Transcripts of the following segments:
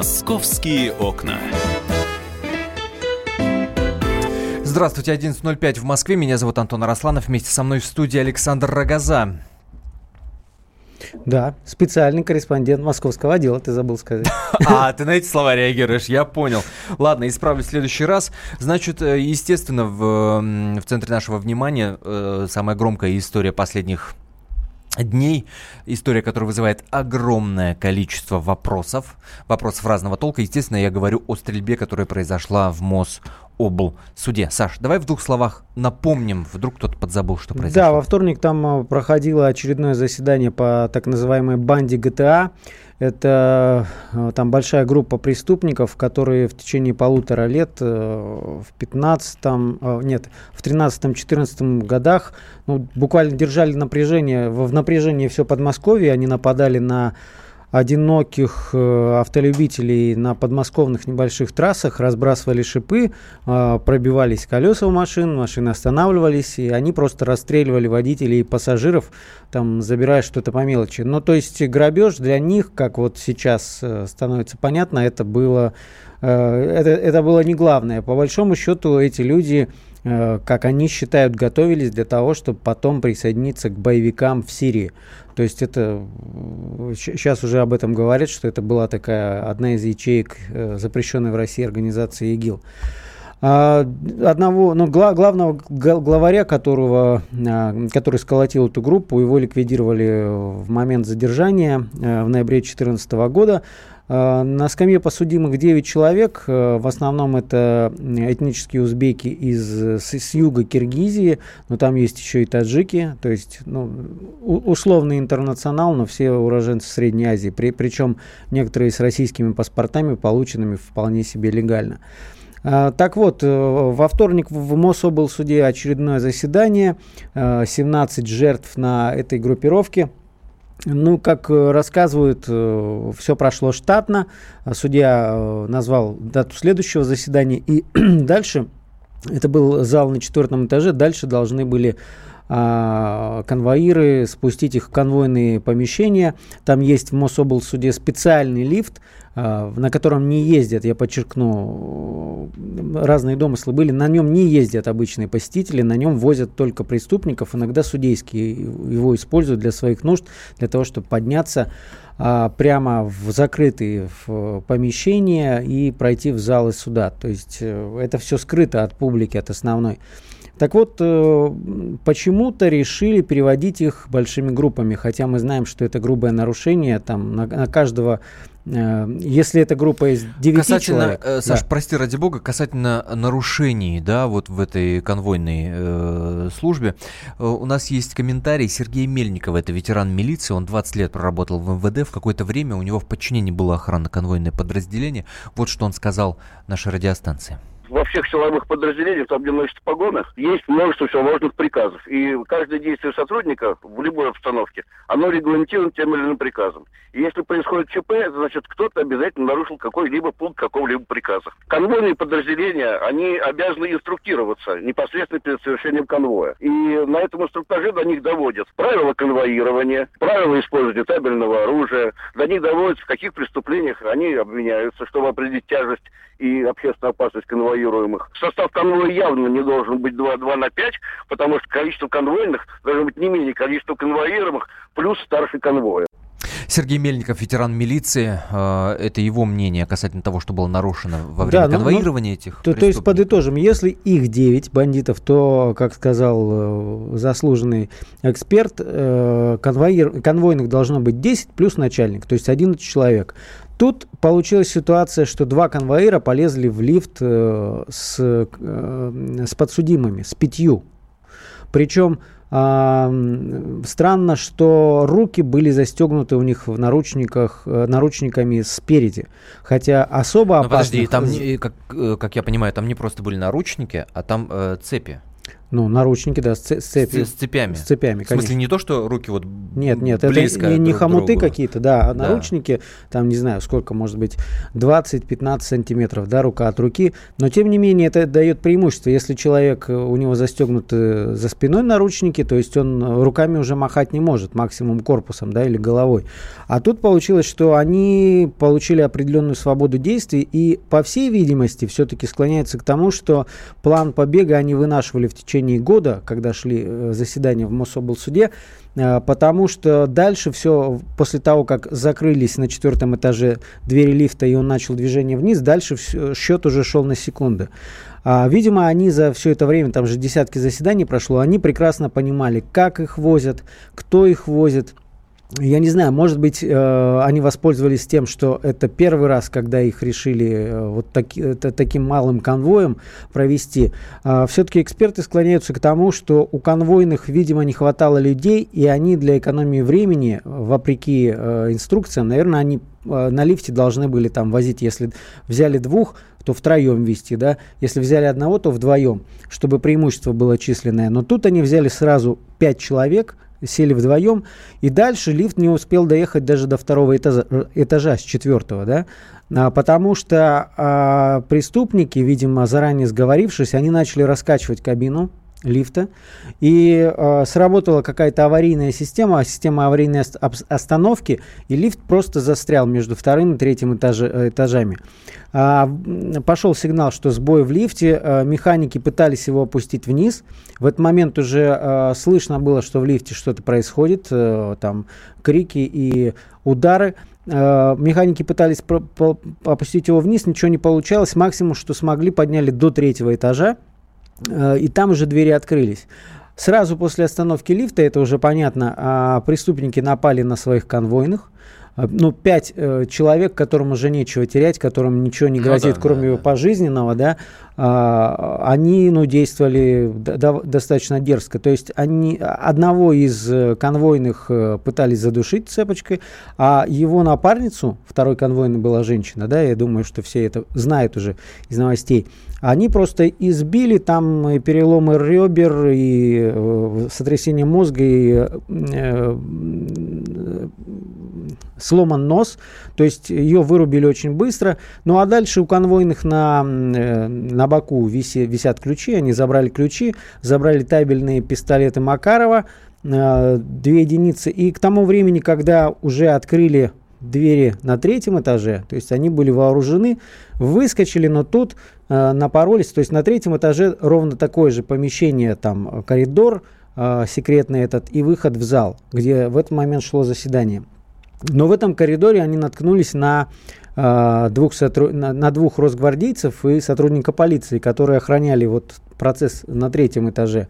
«Московские окна». Здравствуйте, 11.05 в Москве. Меня зовут Антон Арасланов. Вместе со мной в студии Александр Рогоза. Да, специальный корреспондент московского отдела, ты забыл сказать. А, ты на эти слова реагируешь, я понял. Ладно, исправлю в следующий раз. Значит, э, естественно, в, в центре нашего внимания э, самая громкая история последних дней. История, которая вызывает огромное количество вопросов. Вопросов разного толка. Естественно, я говорю о стрельбе, которая произошла в МОЗ обл. суде. Саш, давай в двух словах напомним, вдруг кто-то подзабыл, что произошло. Да, во вторник там э, проходило очередное заседание по так называемой банде ГТА. Это э, там большая группа преступников, которые в течение полутора лет э, в 15 нет, в 13-14 годах ну, буквально держали напряжение, в напряжении все Подмосковье, они нападали на одиноких э, автолюбителей на подмосковных небольших трассах, разбрасывали шипы, э, пробивались колеса у машин, машины останавливались, и они просто расстреливали водителей и пассажиров, там, забирая что-то по мелочи. Ну, то есть грабеж для них, как вот сейчас э, становится понятно, это было, это, это было не главное. По большому счету эти люди как они считают, готовились для того, чтобы потом присоединиться к боевикам в Сирии. То есть это сейчас уже об этом говорят, что это была такая одна из ячеек э, запрещенной в России организации ИГИЛ. А, одного, ну, гла, главного главаря, которого, который сколотил эту группу, его ликвидировали в момент задержания э, в ноябре 2014 года. Э, на скамье подсудимых 9 человек, э, в основном это этнические узбеки из, с, с юга Киргизии, но там есть еще и таджики, то есть ну, условный интернационал, но все уроженцы Средней Азии, при, причем некоторые с российскими паспортами, полученными вполне себе легально. Э, так вот, во вторник в Мособлсуде очередное заседание, 17 жертв на этой группировке – ну, как э, рассказывают, э, все прошло штатно. Судья э, назвал дату следующего заседания. И дальше, это был зал на четвертом этаже, дальше должны были конвоиры спустить их в конвойные помещения. Там есть в Мособлсуде специальный лифт, а, на котором не ездят, я подчеркну, разные домыслы были, на нем не ездят обычные посетители, на нем возят только преступников, иногда судейские его используют для своих нужд, для того, чтобы подняться а, прямо в закрытые помещения и пройти в залы суда. То есть э, это все скрыто от публики, от основной. Так вот, э, почему-то решили переводить их большими группами, хотя мы знаем, что это грубое нарушение, там на, на каждого Э, если эта группа из 9 касательно, человек... Э, Саш, да. прости ради бога, касательно нарушений, да, вот в этой конвойной э, службе, э, у нас есть комментарий Сергея Мельникова, это ветеран милиции, он 20 лет проработал в МВД, в какое-то время у него в подчинении было охранно-конвойное подразделение. Вот что он сказал нашей радиостанции во всех силовых подразделениях, там, где носят погоны, есть множество всевозможных приказов. И каждое действие сотрудника в любой обстановке, оно регламентировано тем или иным приказом. И если происходит ЧП, значит, кто-то обязательно нарушил какой-либо пункт какого-либо приказа. Конвойные подразделения, они обязаны инструктироваться непосредственно перед совершением конвоя. И на этом инструктаже до них доводят правила конвоирования, правила использования табельного оружия, до них доводят, в каких преступлениях они обвиняются, чтобы определить тяжесть и общественную опасность конвоируемых. Состав конвоя явно не должен быть 2, 2 на 5, потому что количество конвойных должно быть не менее количества конвоируемых плюс старший конвоя. Сергей Мельников, ветеран милиции, э, это его мнение касательно того, что было нарушено во время да, ну, конвоирования ну, этих то, то есть подытожим, если их 9 бандитов, то, как сказал э, заслуженный эксперт, э, конвоир, конвойных должно быть 10 плюс начальник, то есть 11 человек. Тут получилась ситуация, что два конвоира полезли в лифт э, с, э, с подсудимыми, с пятью. Причем странно, что руки были застегнуты у них в наручниках, э, наручниками спереди. Хотя особо опасно... Подожди, там, как, э, как я понимаю, там не просто были наручники, а там э, цепи. Ну, наручники, да, с, с, с цепями. С цепями, В смысле, не то, что руки вот Нет, нет, это не, не хомуты какие-то, да, а да. наручники, там, не знаю, сколько, может быть, 20-15 сантиметров, да, рука от руки. Но, тем не менее, это дает преимущество. Если человек, э, у него застегнуты за спиной наручники, то есть он руками уже махать не может, максимум корпусом, да, или головой. А тут получилось, что они получили определенную свободу действий, и, по всей видимости, все-таки склоняется к тому, что план побега они вынашивали в течение года, когда шли э, заседания в Мособлсуде, э, потому что дальше все, после того, как закрылись на четвертом этаже двери лифта, и он начал движение вниз, дальше все, счет уже шел на секунды. А, видимо, они за все это время, там же десятки заседаний прошло, они прекрасно понимали, как их возят, кто их возит, я не знаю, может быть, э, они воспользовались тем, что это первый раз, когда их решили э, вот таки, это, таким малым конвоем провести. Э, все-таки эксперты склоняются к тому, что у конвойных, видимо, не хватало людей, и они для экономии времени, вопреки э, инструкциям, наверное, они э, на лифте должны были там возить, если взяли двух, то втроем вести, да, если взяли одного, то вдвоем, чтобы преимущество было численное. Но тут они взяли сразу пять человек, сели вдвоем, и дальше лифт не успел доехать даже до второго этажа, этажа с четвертого, да, а, потому что а, преступники, видимо, заранее сговорившись, они начали раскачивать кабину, лифта. И э, сработала какая-то аварийная система, система аварийной остановки, и лифт просто застрял между вторым и третьим этаже, э, этажами. А, пошел сигнал, что сбой в лифте, а, механики пытались его опустить вниз. В этот момент уже а, слышно было, что в лифте что-то происходит, а, там крики и удары. А, механики пытались опустить его вниз, ничего не получалось. Максимум, что смогли, подняли до третьего этажа. Э, и там уже двери открылись. Сразу после остановки лифта, это уже понятно, а, преступники напали на своих конвойных. А, ну, пять э, человек, которым уже нечего терять, которым ничего не ну грозит, ну, да, кроме да, его да. пожизненного, да, а, они, ну, действовали до, достаточно дерзко. То есть они одного из э, конвойных э, пытались задушить цепочкой, а его напарницу, второй конвойный была женщина, да, я думаю, что все это знают уже из новостей, они просто избили там и переломы ребер, и э, сотрясение мозга, и э, сломан нос, то есть ее вырубили очень быстро. Ну а дальше у конвойных на, э, на боку виси, висят ключи, они забрали ключи, забрали табельные пистолеты Макарова, э, две единицы. И к тому времени, когда уже открыли двери на третьем этаже, то есть они были вооружены, выскочили, но тут э, напоролись, то есть на третьем этаже ровно такое же помещение, там коридор э, секретный этот и выход в зал, где в этот момент шло заседание. Но в этом коридоре они наткнулись на, э, двух, сотруд... на, двух росгвардейцев и сотрудника полиции, которые охраняли вот процесс на третьем этаже.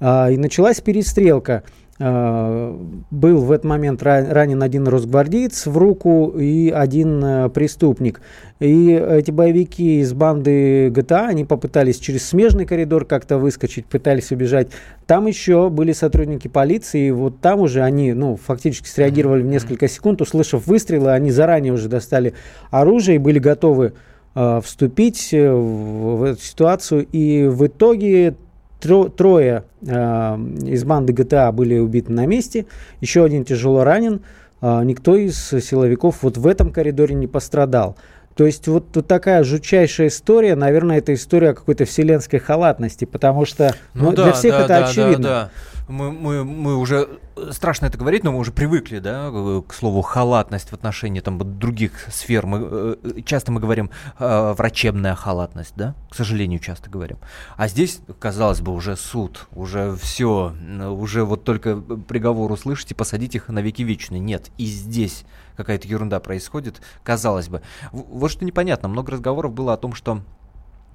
Э, и началась перестрелка. Э, был в этот момент ранен один росгвардеец в руку и один э, преступник. И эти боевики из банды ГТА, они попытались через смежный коридор как-то выскочить, пытались убежать. Там еще были сотрудники полиции, и вот там уже они, ну, фактически среагировали в несколько секунд, услышав выстрелы, они заранее уже достали оружие и были готовы э, вступить в, в эту ситуацию. И в итоге Тро, трое э, из банды GTA были убиты на месте, еще один тяжело ранен. Э, никто из силовиков вот в этом коридоре не пострадал. То есть вот, вот такая жутчайшая история, наверное, это история о какой-то вселенской халатности, потому что ну, ну, да, для всех да, это да, очевидно. Да, да мы, мы, мы уже, страшно это говорить, но мы уже привыкли, да, к слову халатность в отношении там других сфер. Мы, э, часто мы говорим э, врачебная халатность, да, к сожалению, часто говорим. А здесь, казалось бы, уже суд, уже все, уже вот только приговор услышите, посадить их на веки вечные. Нет, и здесь какая-то ерунда происходит, казалось бы. Вот что непонятно, много разговоров было о том, что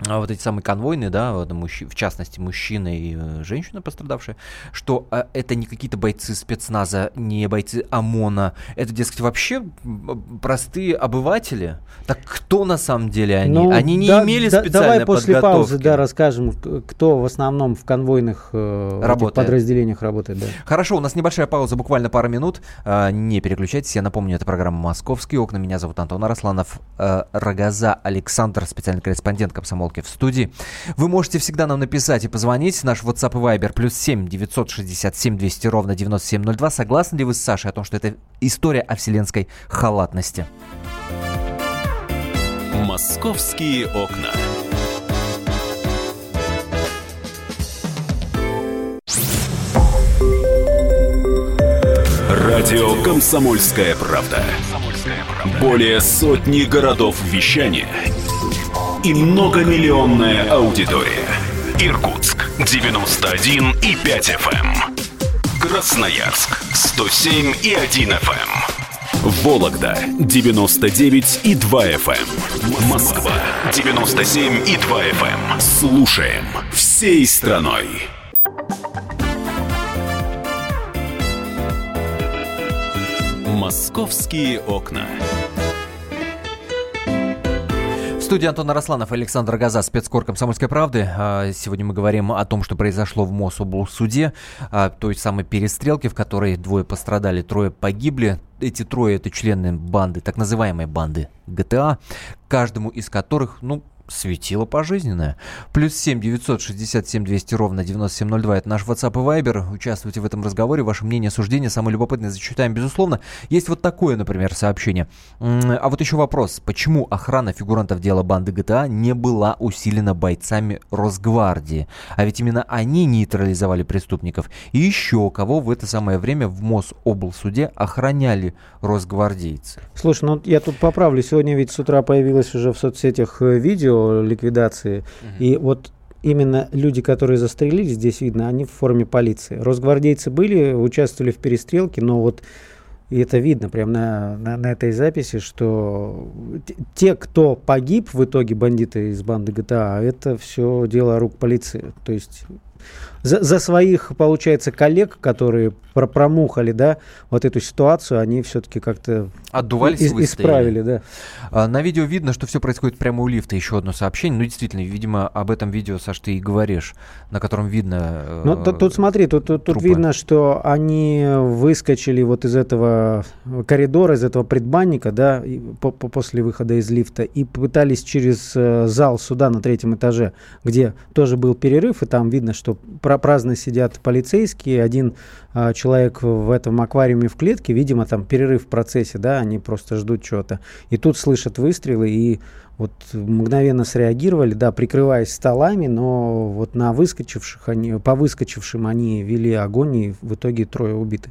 а вот эти самые конвойные, да, вот, мужч... в частности, мужчина и э, женщина пострадавшая, что э, это не какие-то бойцы спецназа, не бойцы ОМОНа, это, дескать, вообще простые обыватели. Так кто на самом деле они? Ну, они не да, имели да, специальной Давай после подготовки. паузы, да, расскажем, кто в основном в конвойных э, работает. подразделениях работает. Да. Хорошо, у нас небольшая пауза, буквально пару минут. Э, не переключайтесь, я напомню, это программа «Московские окна». Меня зовут Антон Арасланов. Э, Рогоза Александр, специальный корреспондент комсомол перестрелке в студии. Вы можете всегда нам написать и позвонить. Наш WhatsApp и Viber плюс 7 967 200 ровно 9702. Согласны ли вы с Сашей о том, что это история о вселенской халатности? Московские окна. Радио «Комсомольская правда». Более сотни городов вещания и многомиллионная аудитория. Иркутск 91 и 5 FM. Эм. Красноярск 107 и 1 FM. Эм. Вологда 99 и 2 FM. Эм. Москва 97 и 2 FM. Слушаем всей страной. Московские окна. Студии Антон Арасланов и Александр Газа, спецкор «Комсомольской правды». А, сегодня мы говорим о том, что произошло в Мособлсуде, а, той самой перестрелке, в которой двое пострадали, трое погибли. Эти трое – это члены банды, так называемой банды ГТА, каждому из которых, ну, светило пожизненное. Плюс 7 967 200 ровно 9702. Это наш WhatsApp и Viber. Участвуйте в этом разговоре. Ваше мнение, суждение, самое любопытное зачитаем, безусловно. Есть вот такое, например, сообщение. А вот еще вопрос. Почему охрана фигурантов дела банды ГТА не была усилена бойцами Росгвардии? А ведь именно они нейтрализовали преступников. И еще кого в это самое время в Мособлсуде охраняли росгвардейцы? Слушай, ну я тут поправлю. Сегодня ведь с утра появилось уже в соцсетях э, видео ликвидации. Угу. И вот именно люди, которые застрелились, здесь видно, они в форме полиции. Росгвардейцы были, участвовали в перестрелке, но вот и это видно прямо на, на, на этой записи, что те, кто погиб в итоге, бандиты из банды ГТА, это все дело рук полиции. То есть за, за своих, получается, коллег, которые про промухали, да, вот эту ситуацию, они все-таки как-то Отдувались из, исправили, да. А, на видео видно, что все происходит прямо у лифта. Еще одно сообщение. Ну, действительно, видимо, об этом видео, Саш, ты и говоришь, на котором видно... Э, ну, тут, тут смотри, тут, тут, тут видно, что они выскочили вот из этого коридора, из этого предбанника, да, по, по, после выхода из лифта, и пытались через э, зал суда на третьем этаже, где тоже был перерыв, и там видно, что праздно сидят полицейские, один а, человек в этом аквариуме в клетке, видимо, там перерыв в процессе, да, они просто ждут чего-то. И тут слышат выстрелы, и вот мгновенно среагировали, да, прикрываясь столами, но вот на выскочивших они, по выскочившим они вели огонь, и в итоге трое убиты.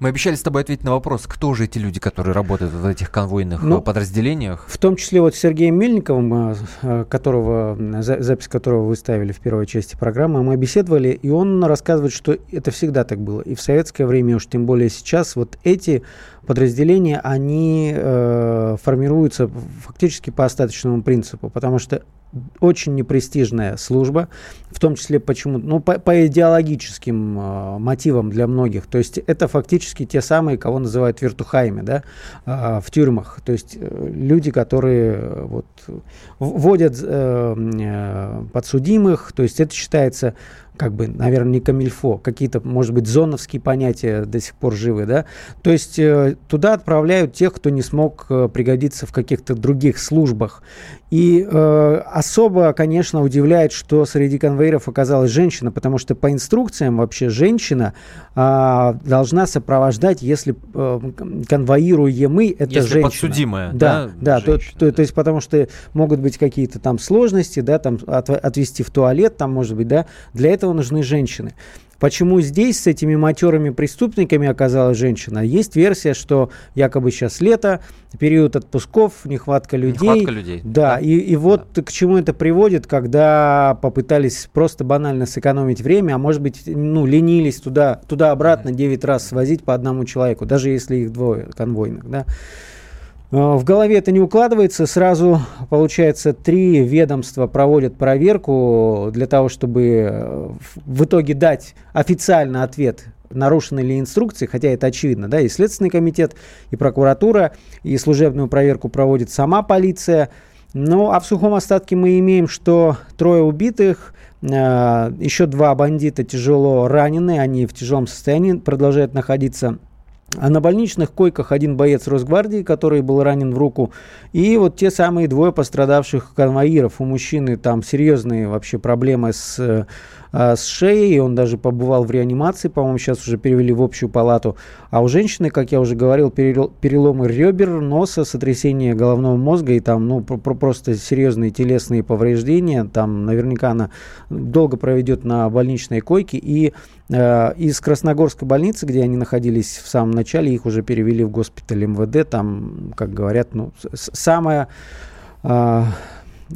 Мы обещали с тобой ответить на вопрос, кто же эти люди, которые работают в этих конвойных ну, подразделениях? В том числе вот Сергеем Мельниковым, а, а, которого, запись которого вы ставили в первой части программы, мы беседовали, и он рассказывает, что это всегда так было. И в советское время, уж тем более сейчас, вот эти подразделения, они э, формируются фактически по остаточному принципу, потому что очень непрестижная служба, в том числе почему, ну, по, по идеологическим э, мотивам для многих. То есть это фактически те самые, кого называют виртухаями, да, э, в тюрьмах. То есть э, люди, которые э, вот вводят э, э, подсудимых, то есть это считается как бы, наверное, не камильфо, какие-то, может быть, зоновские понятия до сих пор живы, да, то есть э, туда отправляют тех, кто не смог э, пригодиться в каких-то других службах. И э, особо, конечно, удивляет, что среди конвейеров оказалась женщина, потому что по инструкциям вообще женщина э, должна сопровождать, если э, конвоируемый, это если женщина. подсудимая, да? Да, да, то, то, то есть потому что могут быть какие-то там сложности, да, там от, отвести в туалет, там может быть, да, для этого нужны женщины. Почему здесь с этими матерыми преступниками оказалась женщина? Есть версия, что якобы сейчас лето, период отпусков, нехватка людей. Нехватка людей. Да, да. И, и вот да. к чему это приводит, когда попытались просто банально сэкономить время, а может быть, ну, ленились туда, туда-обратно 9 раз свозить по одному человеку, даже если их двое конвойных, да. Э, в голове это не укладывается. Сразу, получается, три ведомства проводят проверку для того, чтобы э, в итоге дать официально ответ, нарушены ли инструкции, хотя это очевидно, да, и Следственный комитет, и прокуратура, и служебную проверку проводит сама полиция. Ну, а в сухом остатке мы имеем, что трое убитых, э, еще два бандита тяжело ранены, они в тяжелом состоянии продолжают находиться А на больничных койках один боец Росгвардии, который был ранен в руку, и вот те самые двое пострадавших конвоиров. У мужчины там серьезные вообще проблемы с а, с шеей, он даже побывал в реанимации, по-моему, сейчас уже перевели в общую палату. А у женщины, как я уже говорил, переломы ребер, носа, сотрясение головного мозга и там, ну, просто серьезные телесные повреждения. Там наверняка она долго проведет на больничной койке. И э, из Красногорской больницы, где они находились в самом начале, их уже перевели в госпиталь МВД. Там, как говорят, ну, самая... Э,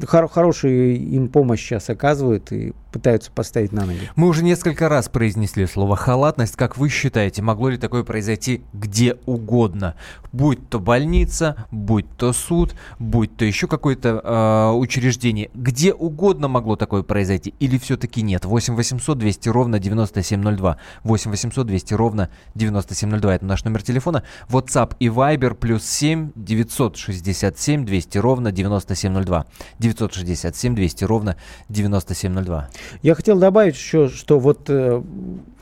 хор- хорошую им помощь сейчас оказывают и пытаются поставить на ноги. Мы уже несколько раз произнесли слово халатность. Как вы считаете, могло ли такое произойти где угодно? Будь то больница, будь то суд, будь то еще какое-то э, учреждение. Где угодно могло такое произойти? Или все-таки нет? 8 800 200 ровно 9702. 8 800 200 ровно 9702. Это наш номер телефона. WhatsApp и Viber плюс 7 967 200 ровно 9702. 967 200 ровно 9702. Я хотел добавить еще, что вот э,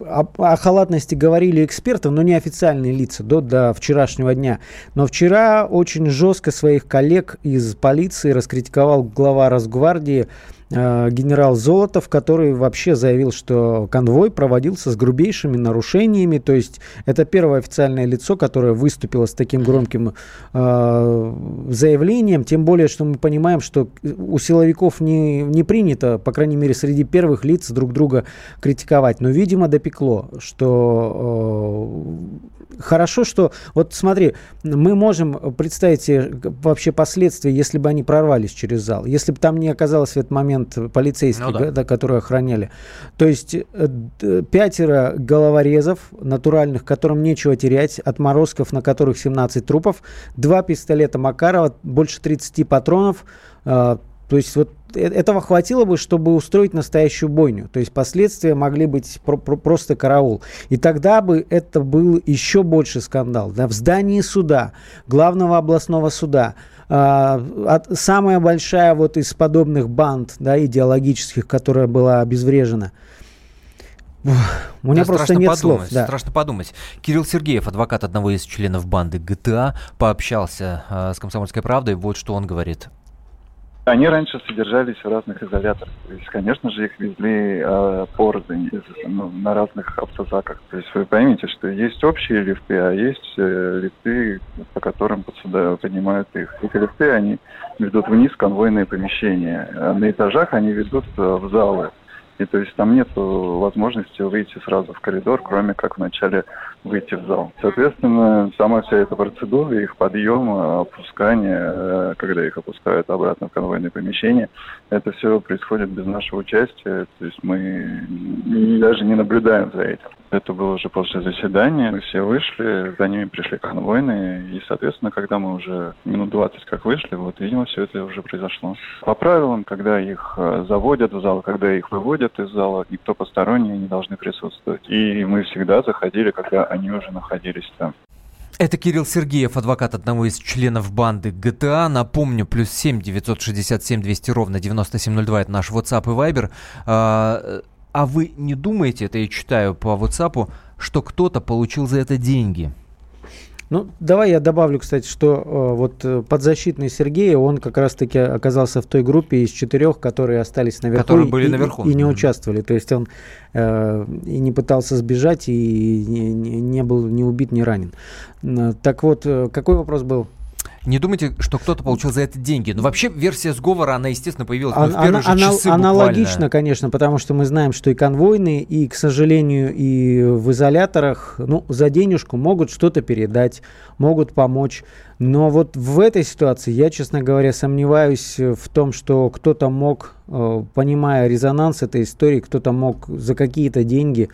о, о халатности говорили эксперты, но не официальные лица до, до вчерашнего дня. Но вчера очень жестко своих коллег из полиции раскритиковал глава Росгвардии генерал Золотов, который вообще заявил, что конвой проводился с грубейшими нарушениями. То есть это первое официальное лицо, которое выступило с таким громким э, заявлением. Тем более, что мы понимаем, что у силовиков не, не принято, по крайней мере, среди первых лиц друг друга критиковать. Но, видимо, допекло, что э, хорошо, что... Вот смотри, мы можем представить себе вообще последствия, если бы они прорвались через зал. Если бы там не оказалось в этот момент полицейских, ну, да. Да, которые охраняли. То есть э, пятеро головорезов натуральных, которым нечего терять, отморозков, на которых 17 трупов, два пистолета Макарова, больше 30 патронов. Э, то есть вот э, этого хватило бы, чтобы устроить настоящую бойню. То есть последствия могли быть про- про- просто караул. И тогда бы это был еще больше скандал. Да, в здании суда, главного областного суда, а, от, самая большая вот из подобных банд да, идеологических, которая была обезврежена. У меня да, просто нет подумать, слов. Да. Страшно подумать. Кирилл Сергеев, адвокат одного из членов банды ГТА, пообщался э, с «Комсомольской правдой». Вот что он говорит. Они раньше содержались в разных изоляторах. То есть, конечно же, их везли э, порознь ну, на разных автозаках. То есть вы поймите, что есть общие лифты, а есть э, лифты, по которым под сюда поднимают их. Эти лифты, они ведут вниз конвойные помещения. А на этажах они ведут э, в залы. И то есть там нет возможности выйти сразу в коридор, кроме как вначале выйти в зал. Соответственно, сама вся эта процедура, их подъем, опускание, э, когда их опускают обратно в конвойное помещение, это все происходит без нашего участия. То есть мы даже не наблюдаем за этим. Это было уже после заседания. Мы все вышли, за ними пришли конвойные. И, соответственно, когда мы уже минут 20 как вышли, вот, видимо, все это уже произошло. По правилам, когда их э, заводят в зал, когда их выводят из зала, никто посторонний не должны присутствовать. И мы всегда заходили, когда они уже находились там. Это Кирилл Сергеев, адвокат одного из членов банды GTA. Напомню, плюс 7 967 200 ровно 9702, это наш WhatsApp и Viber. А, а вы не думаете, это я читаю по WhatsApp, что кто-то получил за это деньги? Ну, давай я добавлю, кстати, что э, вот э, подзащитный Сергей, он как раз-таки оказался в той группе из четырех, которые остались наверху. Которые были и, наверху. И, и не участвовали. То есть он э, и не пытался сбежать, и не, не, не был ни убит, ни ранен. Так вот, э, какой вопрос был? Не думайте, что кто-то получил за это деньги. Но ну, вообще версия сговора, она, естественно, появилась ну, в первые она, же часы Аналогично, буквально. конечно, потому что мы знаем, что и конвойные, и, к сожалению, и в изоляторах, ну, за денежку могут что-то передать, могут помочь. Но вот в этой ситуации я, честно говоря, сомневаюсь в том, что кто-то мог, э, понимая резонанс этой истории, кто-то мог за какие-то деньги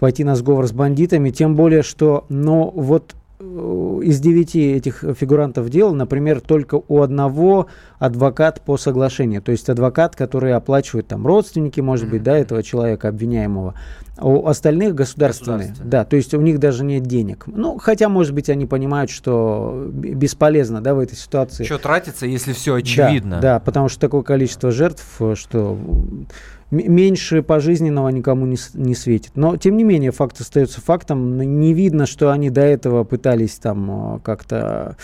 пойти на сговор с бандитами, тем более, что, ну, вот из девяти этих фигурантов дела, например, только у одного адвокат по соглашению, то есть адвокат, который оплачивает там родственники, может mm-hmm. быть, да, этого человека обвиняемого. А у остальных государственные, да, то есть у них даже нет денег. Ну, хотя, может быть, они понимают, что бесполезно, да, в этой ситуации. Что тратится, если все очевидно? Да, да, потому что такое количество жертв, что меньше пожизненного никому не, не светит. Но, тем не менее, факт остается фактом. Не видно, что они до этого пытались там э, как-то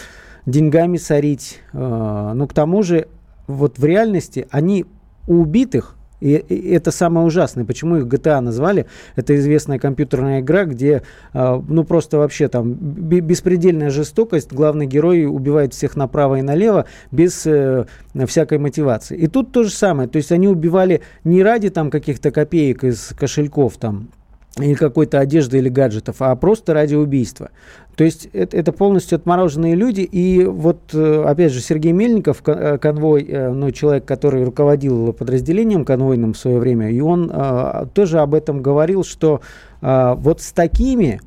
деньгами сорить. Э, но к тому же, вот в реальности они у убитых и, это самое ужасное. Почему их GTA назвали? Это известная компьютерная игра, где, э, ну, просто вообще там беспредельная жестокость. Главный герой убивает всех направо и налево без э, всякой мотивации. И тут то же самое. То есть они убивали не ради там каких-то копеек из кошельков там, или какой-то одежды или гаджетов, а просто ради убийства. То есть это, это полностью отмороженные люди. И вот, э, опять же, Сергей Мельников, э, конвой, э, ну, человек, который руководил подразделением конвойным в свое время, и он тоже об этом говорил, что вот с такими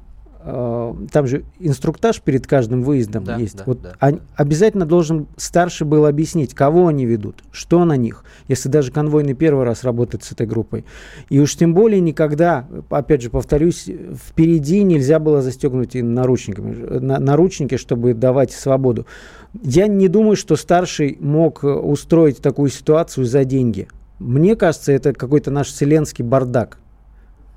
Э, там же инструктаж перед каждым выездом да, есть. Да, вот да. Они, обязательно должен старший был объяснить, кого они ведут, что на них, если даже конвойный первый раз работает с этой группой. И уж тем более никогда, опять же, повторюсь, впереди нельзя было застегнуть наручниками, на, наручники, чтобы давать свободу. Я не думаю, что старший мог устроить такую ситуацию за деньги. Мне кажется, это какой-то наш вселенский бардак.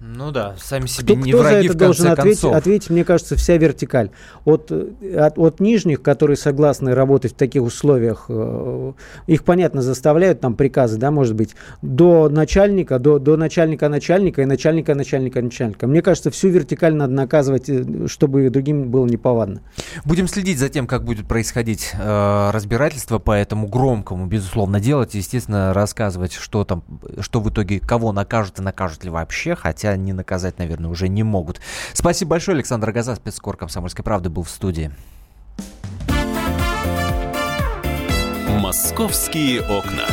Ну да, сами себе кто, не кто враги за это в должен ответить, ответить, мне кажется, вся вертикаль. От, от, от нижних, которые согласны работать в таких условиях, э, их, понятно, заставляют там приказы, да, может быть, до начальника, до, до начальника начальника и начальника начальника начальника. Мне кажется, всю вертикаль надо наказывать, э, чтобы другим было неповадно. Будем следить за тем, как будет происходить э, разбирательство по этому громкому, безусловно, делать, естественно, рассказывать, что там, что в итоге, кого накажут и накажут ли вообще, хотя хотя не наказать, наверное, уже не могут. Спасибо большое, Александр Газа, спецкор «Комсомольской правды» был в студии. «Московские окна».